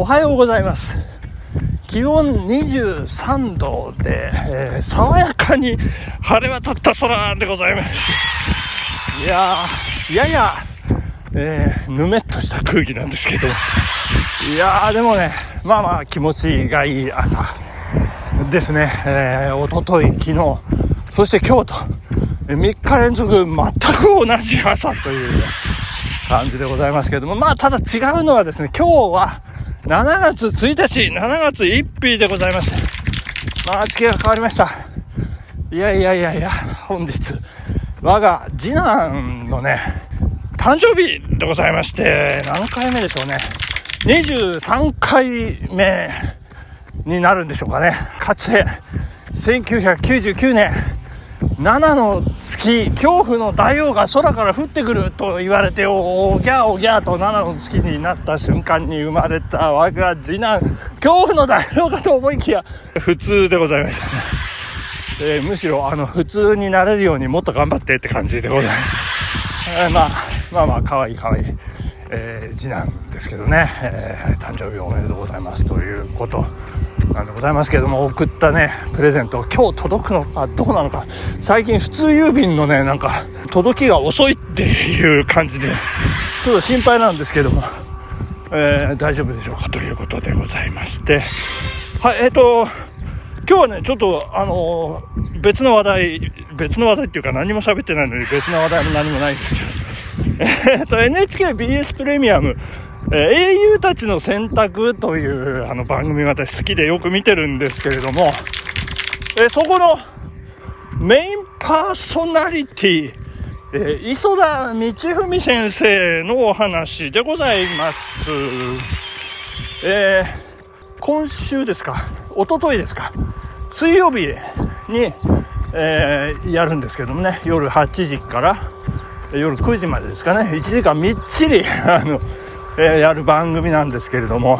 おはようございます。気温23度で、えー爽やかに晴れ渡った空でございます。いやー、やや、えーぬめっとした空気なんですけど、いやー、でもね、まあまあ気持ちがいい朝ですね。えー、おととい、昨日、そして今日と、え3日連続全く同じ朝という、感じでございますけれども、まあ、ただ違うのはですね、今日は7月1日、7月1日でございます。まあ、地形が変わりました。いやいやいやいや、本日、我が次男のね、誕生日でございまして、何回目でしょうね。23回目になるんでしょうかね。かつて、1999年、7の月、恐怖の大王が空から降ってくると言われて、おおぎゃーおぎゃーと7の月になった瞬間に生まれた我が次男、恐怖の大王かと思いきや、普通でございました。えーむしろ、あの、普通になれるようにもっと頑張ってって感じでございます。えーまあ、まあまあ、かわいいかわいい、えー次男ですけどね、えー誕生日おめでとうございますということなんでございますけども、送ったね、プレゼント、今日届くのかどうなのか、最近普通郵便のね、なんか、届きが遅いっていう感じで、ちょっと心配なんですけども、えー大丈夫でしょうかということでございまして、はい、えっ、と、今日はね、ちょっと、あのー別の話題、別の話題っていうか何も喋ってないのに別の話題も何もないんですけど、えっと、NHKBS プレミアム、えー英雄たちの選択というあの番組私好きでよく見てるんですけれども、えーそこのメインパーソナリティ、えー磯田道文先生のお話でございます。え今週ですか、一昨日ですか、水曜日に、えやるんですけどもね、夜8時から夜9時までですかね、1時間みっちり、あの、えーやる番組なんですけれども、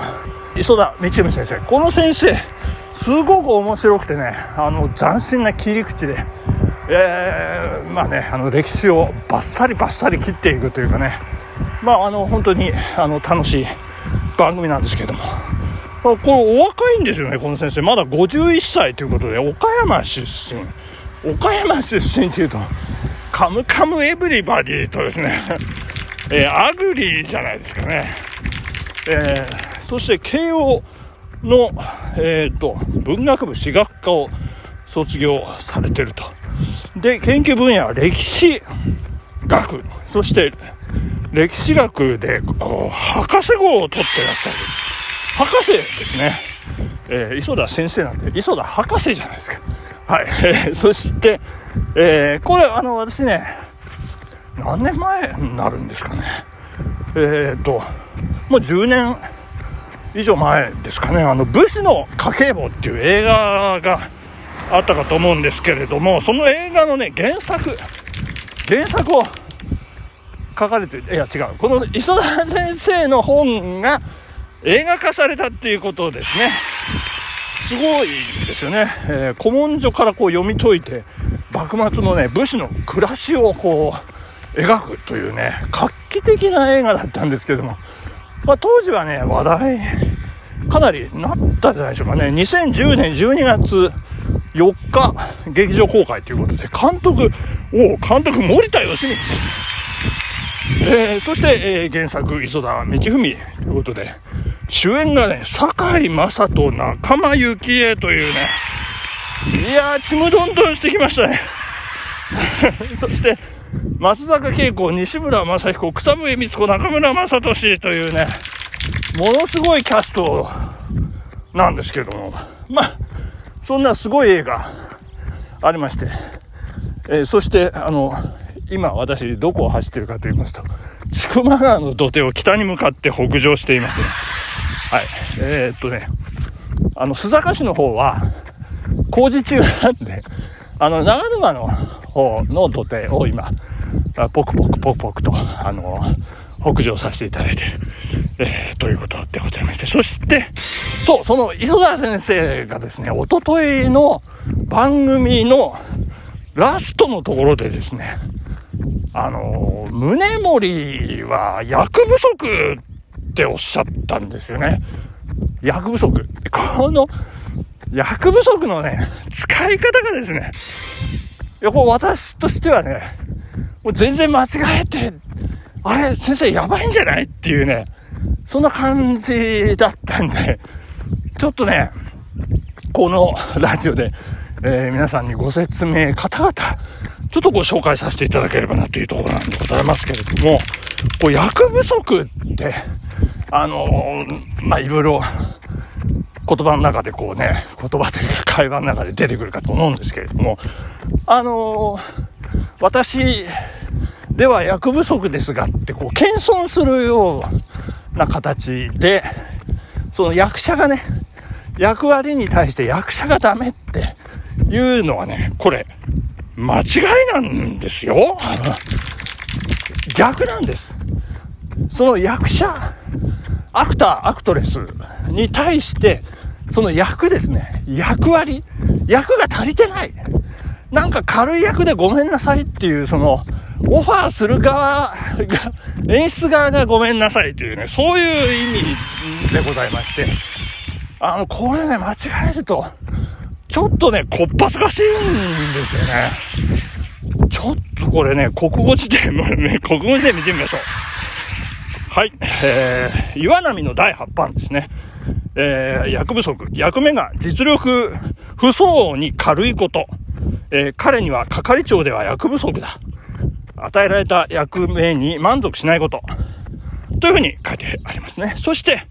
磯田道文先生、この先生、すごく面白くてね、あの、斬新な切り口で、えーまあね、あの、歴史をバッサリバッサリ切っていくというかね、まあ、あの、本当に、あの、楽しい番組なんですけれども、あこれお若いんですよね、この先生。まだ51歳ということで、岡山出身。岡山出身っていうと、カムカムエブリバディとですね、えーあぐりじゃないですかね。えーそして慶応の、えーと、文学部史学科を卒業されてると。で、研究分野は歴史学、そして歴史学で博士号を取ってらっしゃる。博士ですね。えー磯田先生なんで、磯田博士じゃないですか。はい。え ーそして、えーこれ、あの、私ね、何年前になるんですかね。えっ、と、もう10年以上前ですかね。あの、武士の家計簿っていう映画があったかと思うんですけれども、その映画のね、原作、原作を書かれていや違う。この磯田先生の本が映画化されたっていうことですね。すごいですよね。えー古文書からこう読み解いて、幕末のね、武士の暮らしをこう、描くというね、画期的な映画だったんですけども、まあ当時はね、話題、かなりなったんじゃないでしょうかね。2010年12月4日、劇場公開ということで、監督、お監督森田義満。えーそして、えー原作、磯田道文ということで、主演がね、堺雅人、仲間由紀恵というね、いやー、ちむどんどんしてきましたね。そして、松坂慶子、西村雅彦、草笛光子、中村雅俊というね、ものすごいキャストなんですけども、まあ、そんなすごい映画ありまして、えーそして、あの、今私どこを走ってるかと言いますと、千曲川の土手を北に向かって北上しています。はい。えーっとね、あの、須坂市の方は工事中なんで、あの、長沼のの土手を今、ポクポクポクポクと、あの、北上させていただいて、えーということでございまして、そして、そう、その磯田先生がですね、おとといの番組のラストのところでですね、あの、宗盛は役不足っておっしゃったんですよね。薬不足。この薬不足のね、使い方がですね、いや、これ私としてはね、もう全然間違えて、あれ、先生やばいんじゃないっていうね、そんな感じだったんで、ちょっとね、このラジオで、えー、皆さんにご説明、方々、ちょっとご紹介させていただければなというところなんでございますけれども、こう薬不足って、あのー、まあ、いろいろ言葉の中でこうね、言葉というか会話の中で出てくるかと思うんですけれども、あのー、私では役不足ですがってこう謙遜するような形で、その役者がね、役割に対して役者がダメっていうのはね、これ、間違いなんですよ。逆なんです。その役者、アクター、アクトレスに対して、その役ですね、役割、役が足りてない。なんか軽い役でごめんなさいっていう、その、オファーする側が、演出側がごめんなさいというね、そういう意味でございまして、あの、これね、間違えると、ちょっとね、こっぱずかしいんですよね。ちょっとこれね、国語辞典、ね、国語辞典見てみましょう。はい、えー、岩波の第8版ですね。えー、役不足、役目が実力不相応に軽いこと。えー、彼には係長では役不足だ。与えられた役目に満足しないこと。というふうに書いてありますね。そして、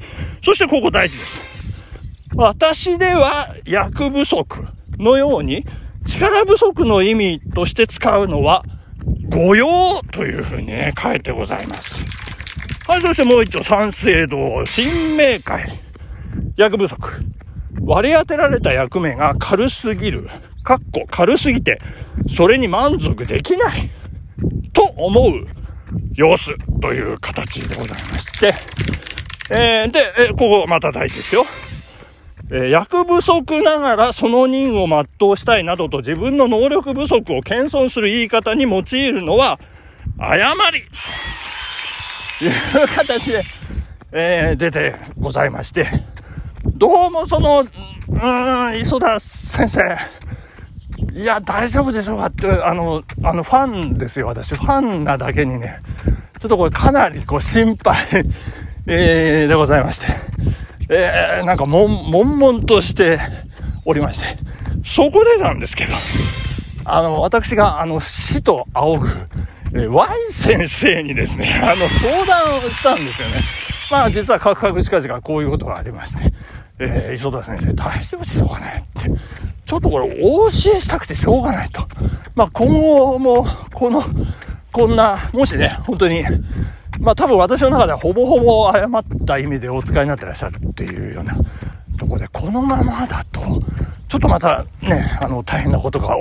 そしてここ大事です。私では役不足のように力不足の意味として使うのは御用というふうにね、書いてございます。はい、そしてもう一丁、三省堂、新明会、役不足。割り当てられた役目が軽すぎる。かっこ軽すぎて、それに満足できない。と思う様子という形でございまして、えー、で、え、ここまた大事ですよ。え、役不足ながらその任を全うしたいなどと自分の能力不足を謙遜する言い方に用いるのは、誤りという形で、えー、出てございまして、どうもその、うん、磯田先生、いや、大丈夫でしょうかって、あの、あの、ファンですよ、私。ファンなだけにね、ちょっとこれかなりこう心配 えー、でございまして、えー、なんかもん、悶々としておりまして、そこでなんですけど、あの、私が、あの、死と仰ぐ、えー、Y 先生にですね、あの、相談をしたんですよね。まあ、実はカクカクしかしがこういうことがありまして、えー、磯田先生大丈夫でしょうかねって。ちょっとこれお教えしたくてしょうがないと。まあ、今後も、この、こんな、もしね、本当に、まあ多分私の中ではほぼほぼ誤った意味でお使いになってらっしゃるっていうようなところで、このままだと、ちょっとまたね、あの、大変なことが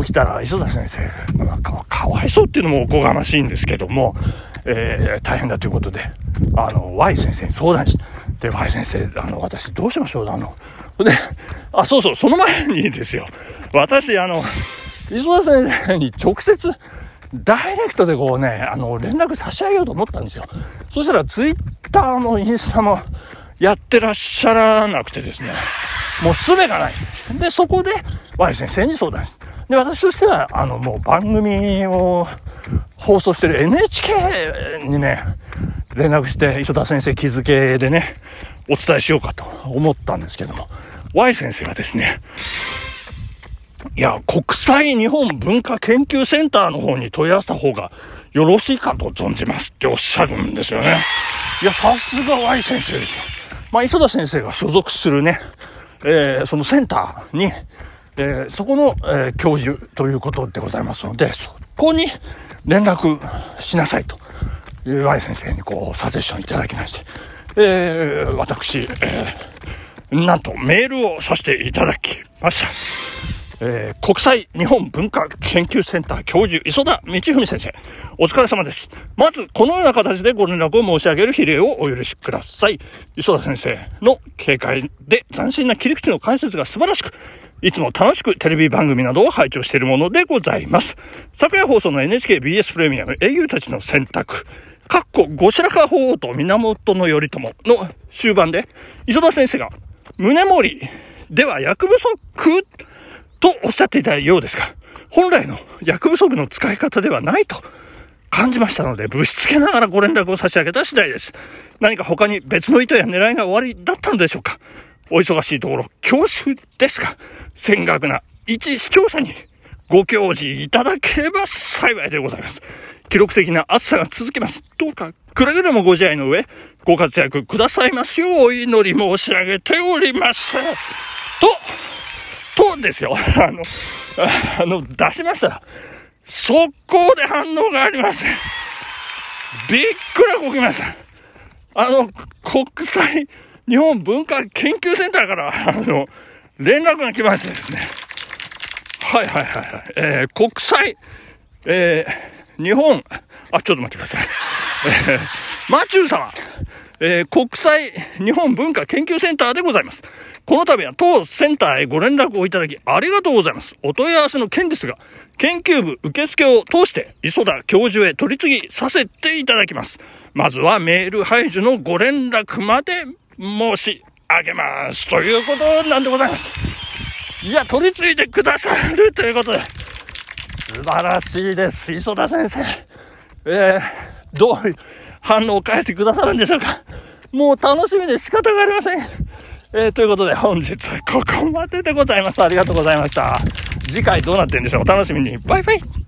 起きたら、磯田先生、なんかかわいそうっていうのもおこがましいんですけども、えー、大変だということで、あの、Y 先生に相談して、で、Y 先生、あの、私どうしましょうあの、で、あ、そうそう、その前にですよ、私、あの、磯田先生に直接、ダイレクトでこうね、あの、連絡差し上げようと思ったんですよ。そしたら、ツイッターもインスタもやってらっしゃらなくてですね、もうすべがない。で、そこで、Y 先生に相談して。で、私としては、あの、もう番組を放送してる NHK にね、連絡して、磯田先生気づけでね、お伝えしようかと思ったんですけども、Y 先生がですね、いや、国際日本文化研究センターの方に問い合わせた方がよろしいかと存じますっておっしゃるんですよね。いや、さすが Y 先生ですよ。まあ、磯田先生が所属するね、えー、そのセンターに、えー、そこの、えー、教授ということでございますので、そこに連絡しなさいという Y 先生にこう、サジェッションいただきまして、えー、私、えー、なんとメールをさせていただきました。えー、国際日本文化研究センター教授、磯田道文先生、お疲れ様です。まず、このような形でご連絡を申し上げる比例をお許しください。磯田先生の警戒で斬新な切り口の解説が素晴らしく、いつも楽しくテレビ番組などを拝聴しているものでございます。昨夜放送の NHKBS プレミアム英雄たちの選択、かっこ後白河法皇と源頼朝の終盤で、磯田先生が、宗盛りでは役不足とおっしゃっていたようですが、本来の役不足の使い方ではないと感じましたので、ぶしつけながらご連絡を差し上げた次第です。何か他に別の意図や狙いが終わりだったのでしょうかお忙しいところ恐縮ですが、戦学な一視聴者にご教示いただければ幸いでございます。記録的な暑さが続きます。どうか、くれぐれもご自愛の上、ご活躍くださいますようお祈り申し上げております。と、とですよ。あの、あの、出しましたら、速攻で反応があります。びっくらこきました。あの、国際日本文化研究センターから、あの、連絡が来ましてですね。はいはいはいはい。えー、国際、えー、日本、あ、ちょっと待ってください。えー、マチュー様、えー、国際日本文化研究センターでございます。この度は当センターへご連絡をいただきありがとうございます。お問い合わせの件ですが、研究部受付を通して磯田教授へ取り次ぎさせていただきます。まずはメール配布のご連絡まで申し上げます。ということなんでございます。いや、取り次いでくださるということで、素晴らしいです。磯田先生。えー、どういう反応を返してくださるんでしょうか。もう楽しみで仕方がありません。えー、ということで本日はここまででございます。ありがとうございました。次回どうなってんでしょうお楽しみに。バイバイ